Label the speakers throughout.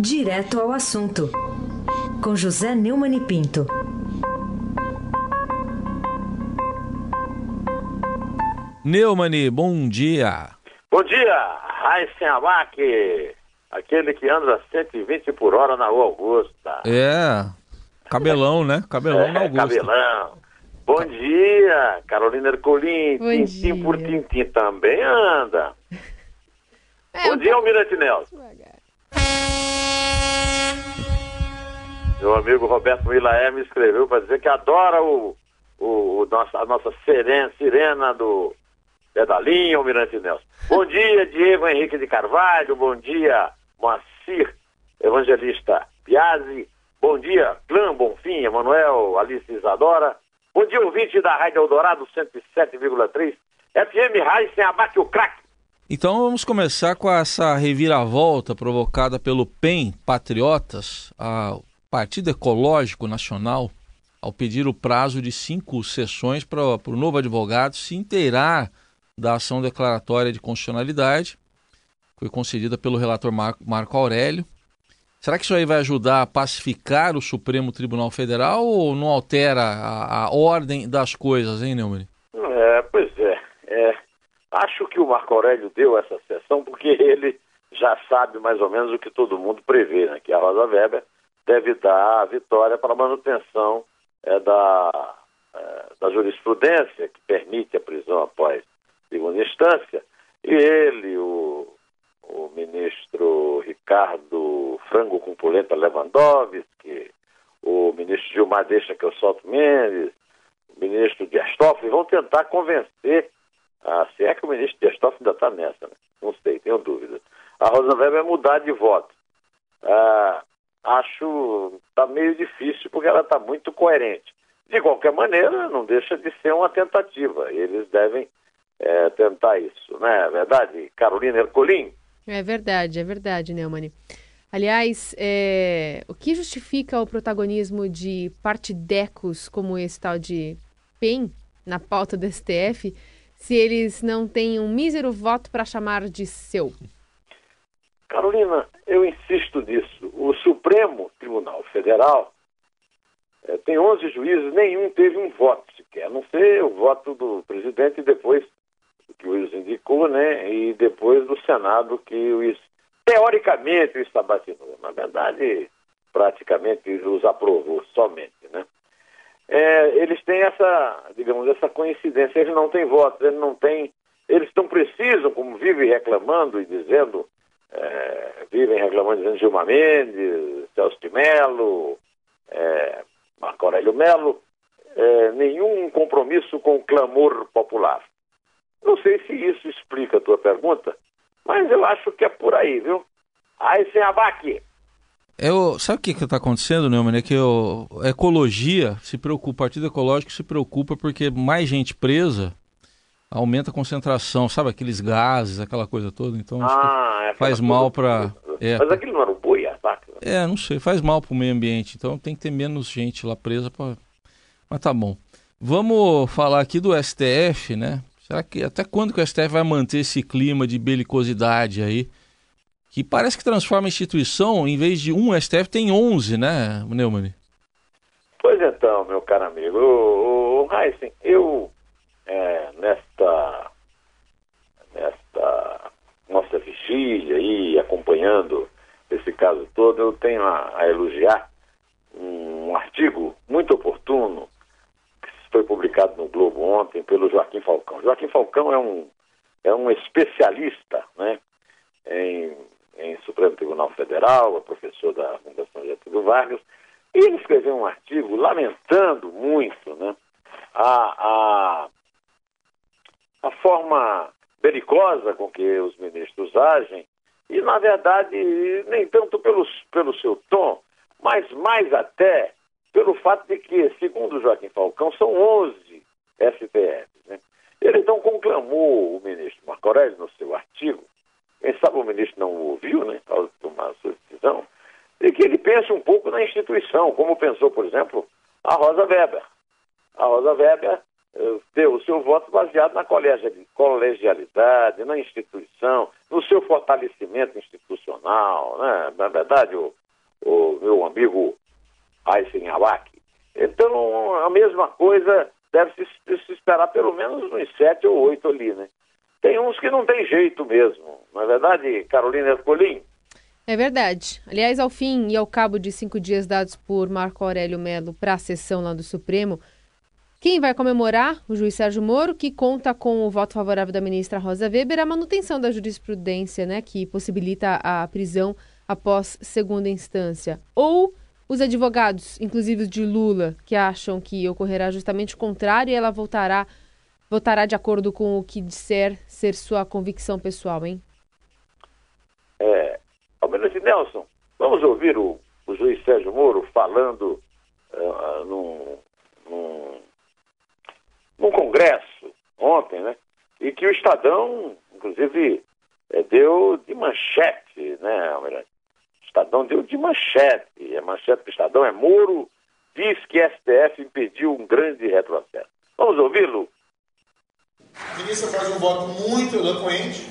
Speaker 1: Direto ao assunto, com José Neumann e Pinto.
Speaker 2: Neumani, bom dia.
Speaker 3: Bom dia, Raíssen Abac, aquele que anda a 120 por hora na Rua Augusta.
Speaker 2: É, cabelão, né? Cabelão
Speaker 3: É,
Speaker 2: na Augusta.
Speaker 3: Cabelão. Bom dia, Carolina Ercolim,
Speaker 4: Bom
Speaker 3: tintim por tintim também anda.
Speaker 4: É,
Speaker 3: Bom dia, Almirante Nelson. Meu amigo Roberto Milaé me escreveu para dizer que adora o, o, o nossa, a nossa sirena, sirena do pedalinho, Almirante Nelson. Bom dia, Diego Henrique de Carvalho. Bom dia, Moacir Evangelista Piazzi. Bom dia, Clã Bonfim, Emanuel, Alice Isadora. Bom dia, ouvinte da Rádio Eldorado 107,3. FM sem abate o craque.
Speaker 2: Então vamos começar com essa reviravolta provocada pelo PEN Patriotas, a Partido Ecológico Nacional, ao pedir o prazo de cinco sessões para o novo advogado se inteirar da ação declaratória de constitucionalidade, foi concedida pelo relator Mar- Marco Aurélio. Será que isso aí vai ajudar a pacificar o Supremo Tribunal Federal ou não altera a, a ordem das coisas, hein, Neumann?
Speaker 3: É, pois é, é. Acho que o Marco Aurélio deu essa sessão porque ele já sabe mais ou menos o que todo mundo prevê, né? Que a Rosa Weber deve dar a vitória para a manutenção é, da, é, da jurisprudência que permite a prisão após segunda instância. E ele, o, o ministro Ricardo Frango com Polenta Lewandowski, o ministro Gilmar Deixa que eu solto Mendes, o ministro Dias Toffoli vão tentar convencer, ah, se é que o ministro Dias Toffoli ainda está nessa, né? não sei, tenho dúvida, a Rosa Weber mudar de voto. Ah, acho está meio difícil porque ela está muito coerente. De qualquer maneira, não deixa de ser uma tentativa. Eles devem eh, tentar isso, não é verdade? Carolina Ercolim?
Speaker 4: É verdade, é verdade, Neumann. Aliás, é, o que justifica o protagonismo de partidecos como esse tal de PEN na pauta do STF se eles não têm um mísero voto para chamar de seu?
Speaker 3: Carolina, eu insisto nisso. O Supremo Tribunal Federal eh, tem 11 juízes, nenhum teve um voto sequer, a não ser o voto do presidente depois que o juiz indicou, né? E depois do Senado que o juiz, teoricamente, o estabatinou. Na verdade, praticamente os aprovou somente, né? É, eles têm essa, digamos, essa coincidência, eles não têm votos, eles não têm, eles não precisam, como vivem reclamando e dizendo, é, vivem reclamando dizendo Gilmar Mendes, Celso de Mello, é, Marco Aurélio Melo, é, nenhum compromisso com o clamor popular. Não sei se isso explica a tua pergunta, mas eu acho que é por aí, viu? Aí sem abaque.
Speaker 2: Eu, sabe o que está acontecendo, Neumann? É que o- a ecologia se preocupa, o Partido Ecológico se preocupa porque mais gente presa aumenta a concentração, sabe? Aqueles gases, aquela coisa toda. Então,
Speaker 3: Ah, é
Speaker 2: faz mal pra- é.
Speaker 3: Mas aquilo não era um boi, a vaca?
Speaker 2: é, não sei, faz mal para o meio ambiente. Então tem que ter menos gente lá presa. Pra... Mas tá bom. Vamos falar aqui do STF, né? Será que até quando que o STF vai manter esse clima de belicosidade aí? Que parece que transforma a instituição, em vez de um STF, tem 11, né, Neumann?
Speaker 3: Pois então, meu caro amigo, o, o, Heisen, eu, é, nesta, nesta nossa vigília aí, acompanhando esse caso todo, eu tenho a, a elogiar um, artigo muito oportuno que foi publicado no Globo ontem pelo Joaquim Falcão. Joaquim Falcão é um, é um especialista né, em, em Supremo Tribunal Federal, é professor da Fundação Getúlio Vargas, e ele escreveu um artigo lamentando muito né, a, a, a forma belicosa com que os ministros agem, e, na verdade, nem tanto pelos, pelo seu tom, mas mais até pelo fato de que, segundo Joaquim Falcão, são 11 STFs. Né? Ele então conclamou o ministro Marco Aurélio no seu artigo, quem sabe o ministro não o ouviu, né, ao tomar a sua decisão, e que ele pense um pouco na instituição, como pensou, por exemplo, a Rosa Weber. A Rosa Weber deu o seu voto baseado na colegi- colegialidade, na instituição, nos seu fortalecimento institucional, né? na verdade, o, o meu amigo Aysen Awak. Então, a mesma coisa deve se, se, esperar pelo menos uns sete ou oito ali, né? Tem uns que não tem jeito mesmo, não é verdade, Carolina Ercolim?
Speaker 4: É verdade. Aliás, ao fim e ao cabo de cinco dias dados por Marco Aurélio Melo para a sessão lá do Supremo, quem vai comemorar? O juiz Sérgio Moro, que conta com o voto favorável da ministra Rosa Weber, a manutenção da jurisprudência, né, que possibilita a prisão após segunda instância. Ou os advogados, inclusive de Lula, que acham que ocorrerá justamente o contrário e ela voltará, votará de acordo com o que disser ser sua convicção pessoal, hein?
Speaker 3: É, Almirante Nelson, vamos ouvir o, o juiz Sérgio Moro falando uh, num, num num congresso ontem, né? E que o Estadão, inclusive, é, deu de manchete, né, Almirante? O Estadão deu de manchete. A manchete do Estadão é Moro diz que STF impediu um grande retrocesso. Vamos ouvi-lo?
Speaker 5: A ministra faz um voto muito eloquente,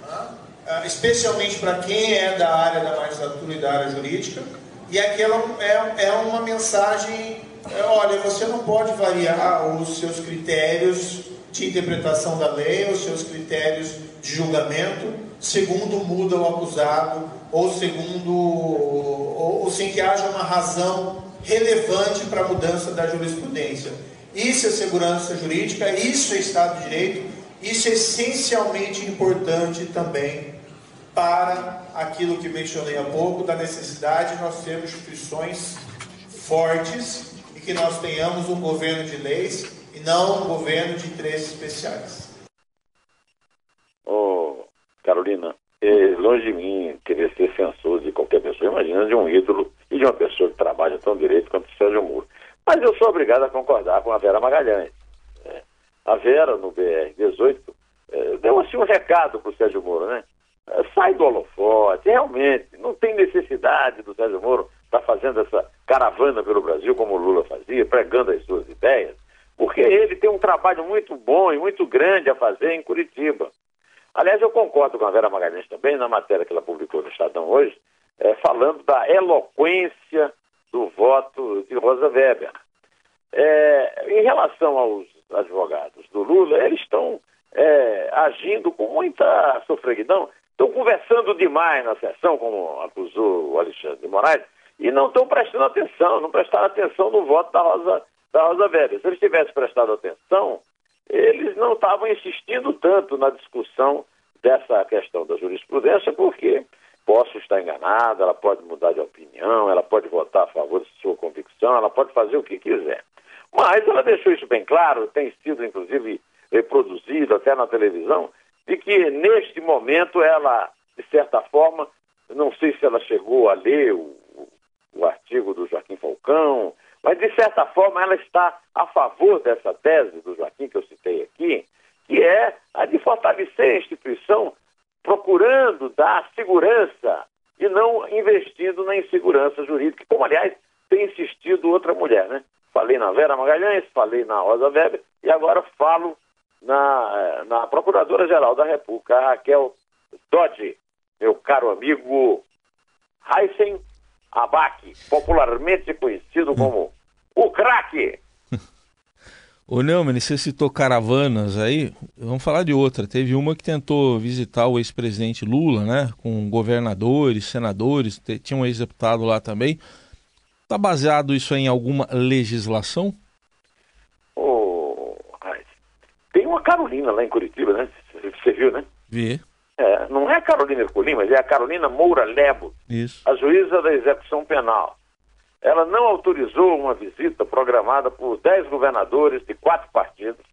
Speaker 5: né? especialmente para quem é da área da magistratura e da área jurídica, e aquela é, é uma mensagem é, olha, você não pode variar os seus critérios de interpretação da lei, os seus critérios de julgamento, segundo muda o acusado, ou segundo, ou, ou sem que haja uma razão relevante para a mudança da jurisprudência. Isso é segurança jurídica, isso é Estado de Direito, isso é essencialmente importante também para aquilo que mencionei há pouco, da necessidade de nós termos instituições fortes que nós tenhamos um governo de leis e não um governo de interesses especiais.
Speaker 3: Oh, Carolina, é longe de mim querer ser censor de qualquer pessoa, imagina de um ídolo e de uma pessoa que trabalha tão direito quanto o Sérgio Moro. Mas eu sou obrigado a concordar com a Vera Magalhães. É, a Vera, no BR-18, é, deu assim um recado para o Sérgio Moro, né? É, sai do holofote, realmente, não tem necessidade do Sérgio Moro estar tá fazendo essa caravana pelo Brasil, como o Lula fazia, pregando as suas ideias, porque ele tem um trabalho muito bom e muito grande a fazer em Curitiba. Aliás, eu concordo com a Vera Magalhães também, na matéria que ela publicou no Estadão hoje, é, falando da eloquência do voto de Rosa Weber. É, em relação aos advogados do Lula, eles estão é, agindo com muita sofreguidão, estão conversando demais na sessão, como acusou o Alexandre de Moraes, e não estão prestando atenção, não prestaram atenção no voto da Rosa, da Rosa Weber. Se eles tivessem prestado atenção, eles não estavam insistindo tanto na discussão dessa questão da jurisprudência, porque posso estar enganada, ela pode mudar de opinião, ela pode votar a favor de sua convicção, ela pode fazer o que quiser. Mas ela deixou isso bem claro, tem sido inclusive reproduzido até na televisão, de que neste momento ela, de certa forma, não sei se ela chegou a ler o artigo do Joaquim Falcão, mas de certa forma ela está a favor dessa tese do Joaquim que eu citei aqui, que é a de fortalecer a instituição procurando dar segurança e não investindo na insegurança jurídica, como aliás tem insistido outra mulher, né? Falei na Vera Magalhães, falei na Rosa Weber e agora falo na, na Procuradora-Geral da República, Raquel Dodge, meu caro amigo Heisen Abac, popularmente conhecido como o craque.
Speaker 2: Ô Neumann, você citou caravanas aí, vamos falar de outra. Teve uma que tentou visitar o ex-presidente Lula, né? Com governadores, senadores, tinha um ex-deputado lá também. Está baseado isso em alguma legislação?
Speaker 3: Oh, tem uma Carolina lá em Curitiba, né? Você viu, né?
Speaker 2: Vi.
Speaker 3: É, não é a Carolina Ercolim, mas é a Carolina Moura Lebo,
Speaker 2: Isso.
Speaker 3: a juíza da execução penal. Ela não autorizou uma visita programada por dez governadores de quatro partidos,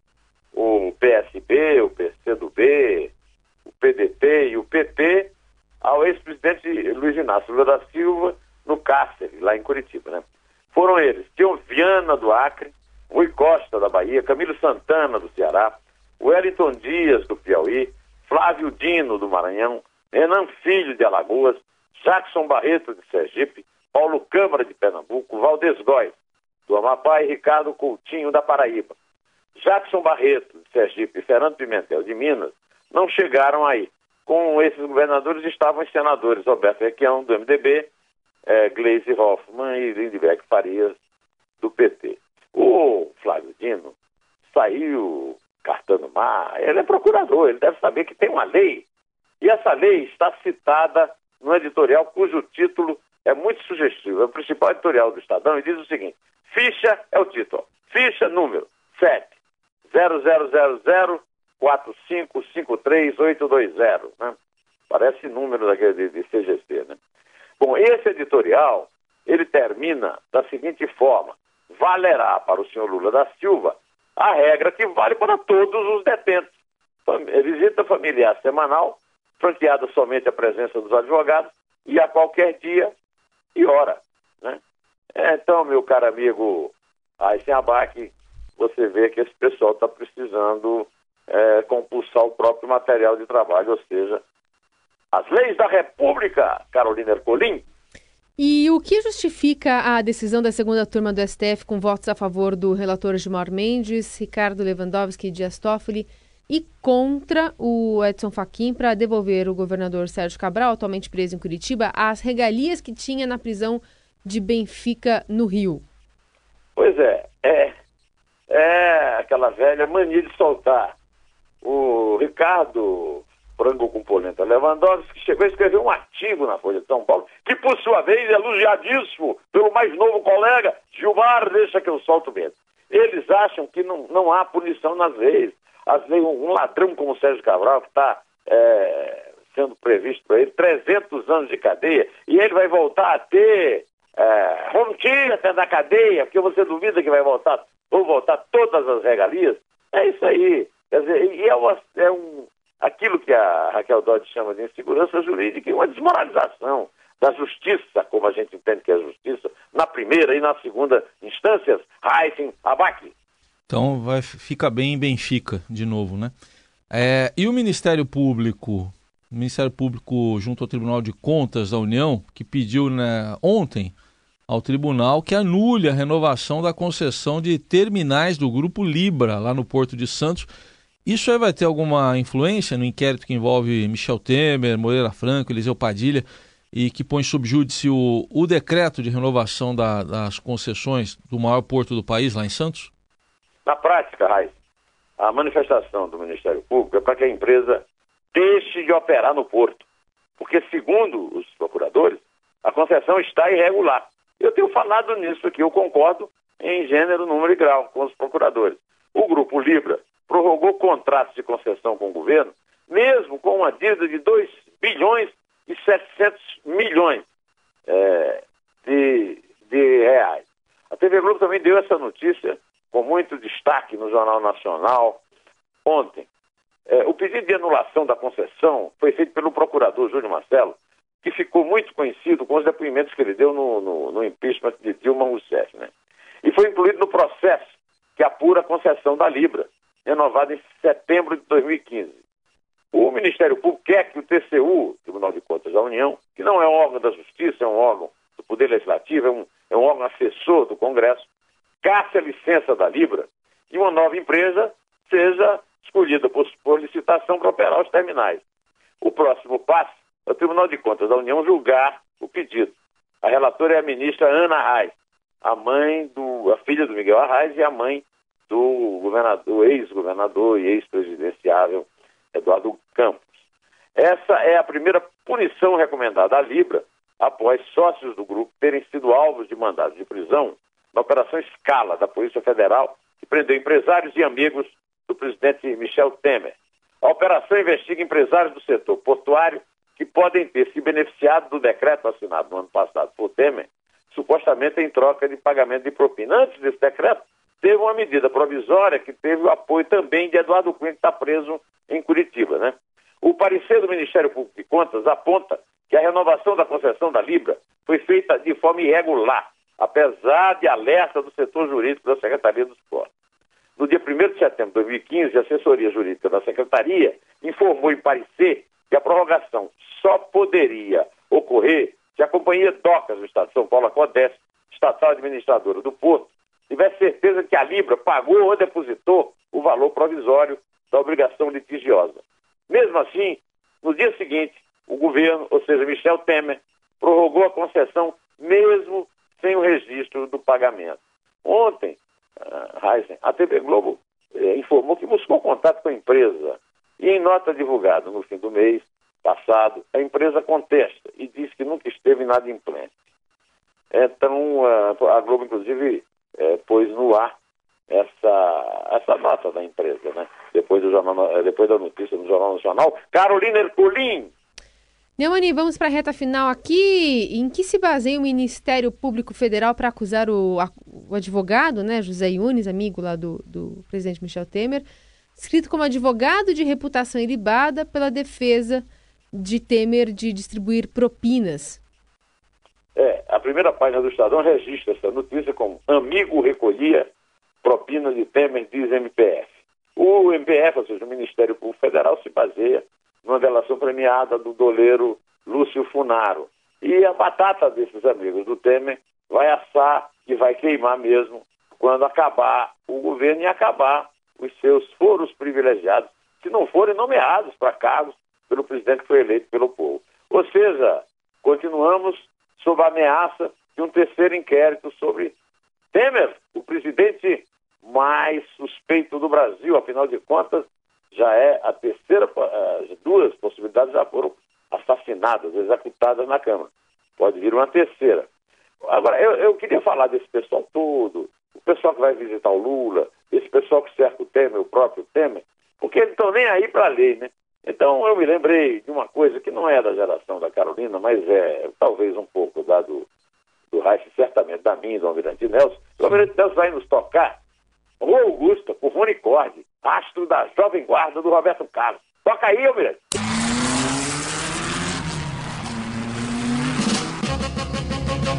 Speaker 3: o PSB, o PCdoB, o PDT e o PP, ao ex-presidente Luiz Inácio Lula da Silva no cárcere, lá em Curitiba. Né? Foram eles, Tião Viana do Acre, Rui Costa da Bahia, Camilo Santana do Ceará, Wellington Dias do Piauí, Flávio Dino, do Maranhão, Renan Filho, de Alagoas, Jackson Barreto, de Sergipe, Paulo Câmara, de Pernambuco, Valdez Góes, do Amapá e Ricardo Coutinho, da Paraíba. Jackson Barreto, de Sergipe, e Fernando Pimentel, de Minas, não chegaram aí. com esses governadores estavam os senadores Roberto Requião, do MDB, é, Gleisi Hoffmann e Lindbergh Farias, do PT. O Flávio Dino saiu cartando mar, ele é procurador, ele deve saber que tem uma lei, e essa lei está citada no editorial cujo título é muito sugestivo. É o principal editorial do Estadão e diz o seguinte: ficha é o título. Ficha número 7 0000 4553820, né? Parece número daquele de, de CGC, né? Bom, esse editorial, ele termina da seguinte forma: valerá para o senhor Lula da Silva a regra que vale para todos os detentos. Visita familiar semanal, franqueada somente a presença dos advogados e a qualquer dia e hora. Né? Então, meu caro amigo Aysen Abac, você vê que esse pessoal está precisando é, compulsar o próprio material de trabalho, ou seja, as leis da República, Carolina Ercolim.
Speaker 4: E o que justifica a decisão da segunda turma do STF com votos a favor do relator Gilmar Mendes, Ricardo Lewandowski e Dias Toffoli e contra o Edson Fachin para devolver o governador Sérgio Cabral, atualmente preso em Curitiba, as regalias que tinha na prisão de Benfica, no Rio?
Speaker 3: Pois é, é, é aquela velha mania de soltar o Ricardo Frango com polenta Lewandowski chegou a escrever um artigo na Folha de São Paulo, que por sua vez é elogiadíssimo pelo mais novo colega, Gilmar, deixa que eu solto mesmo. Eles acham que não, não há punição nas leis. As leis um ladrão como o Sérgio Cabral, que está é, sendo previsto para ele 300 anos de cadeia, e ele vai voltar a ter é, até da cadeia, porque você duvida que vai voltar, ou voltar todas as regalias. É isso aí. Quer dizer, e é, uma, é um, aquilo que a Raquel Dodge chama de insegurança jurídica e uma desmoralização da justiça, como a gente entende que é a justiça, na primeira e na segunda instâncias, Heisen Abac.
Speaker 2: Então vai, fica bem em Benfica, de novo, né? É, e o Ministério Público, o Ministério Público junto ao Tribunal de Contas da União, que pediu né, ontem ao tribunal que anule a renovação da concessão de terminais do Grupo Libra, lá no Porto de Santos, isso aí vai ter alguma influência no inquérito que envolve Michel Temer, Moreira Franco, Eliseu Padilha e que põe sob júdice o, o decreto de renovação da, das concessões do maior porto do país, lá em Santos?
Speaker 3: Na prática, Raiz, a manifestação do Ministério Público é para que a empresa deixe de operar no porto. Porque, segundo os procuradores, a concessão está irregular. Eu tenho falado nisso aqui, eu concordo em gênero, número e grau com os procuradores. O Grupo Libra prorrogou contratos de concessão com o governo, mesmo com uma dívida de 2 bilhões e 700 milhões é, de, de reais. A TV Globo também deu essa notícia com muito destaque no Jornal Nacional ontem. É, o pedido de anulação da concessão foi feito pelo procurador Júlio Marcelo, que ficou muito conhecido com os depoimentos que ele deu no, no, no impeachment de Dilma Rousseff. Né? E foi incluído no processo que apura a concessão da Libra, renovada em setembro de 2015. O Ministério Público quer que o TCU, Tribunal de Contas da União, que não é um órgão da Justiça, é um órgão do Poder Legislativo, é um, é um órgão assessor do Congresso, casse a licença da Libra e uma nova empresa seja escolhida por, por licitação para operar os terminais. O próximo passo é o Tribunal de Contas da União julgar o pedido. A relatora é a ministra Ana Arraes, a mãe do, a filha do Miguel Arraes e a mãe do governador, ex-governador e ex-presidenciável Eduardo Campos. Essa é a primeira punição recomendada à Libra após sócios do grupo terem sido alvos de mandados de prisão na Operação Escala da Polícia Federal, que prendeu empresários e amigos do presidente Michel Temer. A operação investiga empresários do setor portuário que podem ter se beneficiado do decreto assinado no ano passado por Temer, supostamente em troca de pagamento de propina. Antes desse decreto, teve uma medida provisória que teve o apoio também de Eduardo Cunha, que está preso em Curitiba. Né? O parecer do Ministério Público de Contas aponta que a renovação da concessão da Libra foi feita de forma irregular, apesar de alerta do setor jurídico da Secretaria dos Portos. No dia 1 de setembro de 2015, a assessoria jurídica da Secretaria informou em parecer que a prorrogação só poderia ocorrer se a Companhia Docas do Estado de São Paulo, a CODES, estatal administradora do Porto, tivesse certeza que a Libra pagou ou depositou o valor provisório da obrigação litigiosa. Mesmo assim, No dia seguinte, o governo, ou seja, Michel Temer, prorrogou a concessão mesmo sem o registro do pagamento. Ontem, Heisen, a TV Globo eh, informou que buscou contato com a empresa e em nota divulgada no fim do mês passado, a empresa contesta e diz que nunca esteve inadimplente. Então, uh, a Globo, inclusive, eh, pôs no ar essa, essa nota da empresa, né? Depois, do jornal, depois da notícia no Jornal Nacional. Carolina Ercolim,
Speaker 4: Neumani, vamos para a reta final aqui. Em que se baseia o Ministério Público Federal para acusar o, o, advogado, né, José Yunes, amigo lá do, do presidente Michel Temer, escrito como advogado de reputação ilibada pela defesa de Temer de distribuir propinas?
Speaker 3: É, a primeira página do Estadão registra essa notícia como amigo recolhia propinas de Temer, diz MPF. O MPF, ou seja, o Ministério Público Federal, se baseia numa delação premiada do doleiro Lúcio Funaro. E a batata desses amigos do Temer vai assar e vai queimar mesmo quando acabar o governo e acabar os seus foros privilegiados, se não forem nomeados para cargos pelo presidente que foi eleito pelo povo. Ou seja, continuamos sob a ameaça de um terceiro inquérito sobre Temer, o presidente mais suspeito do Brasil, afinal de contas, já é a terceira, as duas possibilidades já foram assassinadas, executadas na Câmara. Pode vir uma terceira. Agora, eu, eu queria falar desse pessoal todo, o pessoal que vai visitar o Lula, esse pessoal que cerca o Temer, o próprio Temer, porque eles estão nem aí para a lei, né? Então eu me lembrei de uma coisa que não é da geração da Carolina, mas é talvez um pouco da do, do Reich, certamente da minha do Almirante Nelson. O Almirante Nelson vai nos tocar Rua Augusta, por Rony Cordi, astro da Jovem Guarda do Roberto Carlos. Toca aí, Almirante.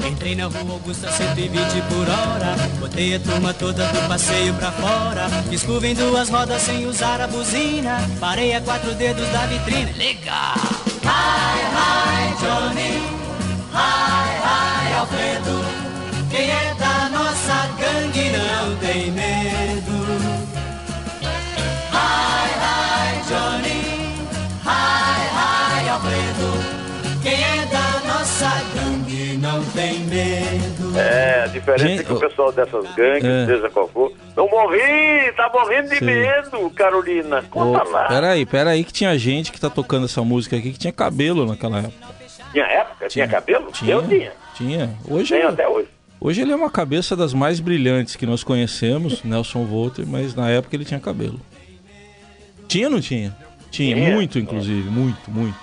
Speaker 6: Entrei na rua Augusta 120 por hora. Botei a turma toda do passeio pra fora. Fiz em duas rodas sem usar a buzina. Parei a quatro dedos da vitrine. Legal! Hi, hi, Johnny. Hi, hi, Alfredo. Quem é da nossa gangue não tem medo. Hi, hi, Johnny. Hi, hi, Alfredo. Quem é da nossa gangue tem medo
Speaker 3: É, a diferença
Speaker 2: Gente,
Speaker 3: é que
Speaker 2: o
Speaker 3: pessoal dessas gangues,
Speaker 2: É.
Speaker 3: seja qual for, não morri, tá morrendo de
Speaker 2: Sim.
Speaker 3: medo, Carolina. Conta
Speaker 2: Ô,
Speaker 3: lá.
Speaker 2: peraí, peraí, que tinha gente que tá tocando essa música aqui que tinha cabelo naquela época.
Speaker 3: Tinha época? Tinha, cabelo?
Speaker 2: Tinha.
Speaker 3: Eu tinha.
Speaker 2: Tinha. Hoje,
Speaker 3: Tenho até hoje.
Speaker 2: hoje ele é uma cabeça das mais brilhantes que nós conhecemos, Nelson Volter, mas na época ele tinha cabelo. Tinha ou não tinha? Tinha,
Speaker 3: Tinha.
Speaker 2: muito, inclusive, muito, muito.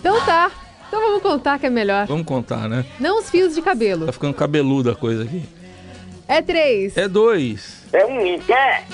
Speaker 4: Então tá. Então vamos contar que é melhor.
Speaker 2: Vamos contar, né?
Speaker 4: Não os fios de cabelo.
Speaker 2: Tá ficando cabeluda a coisa aqui.
Speaker 4: É três.
Speaker 2: É dois.
Speaker 3: É um em pé.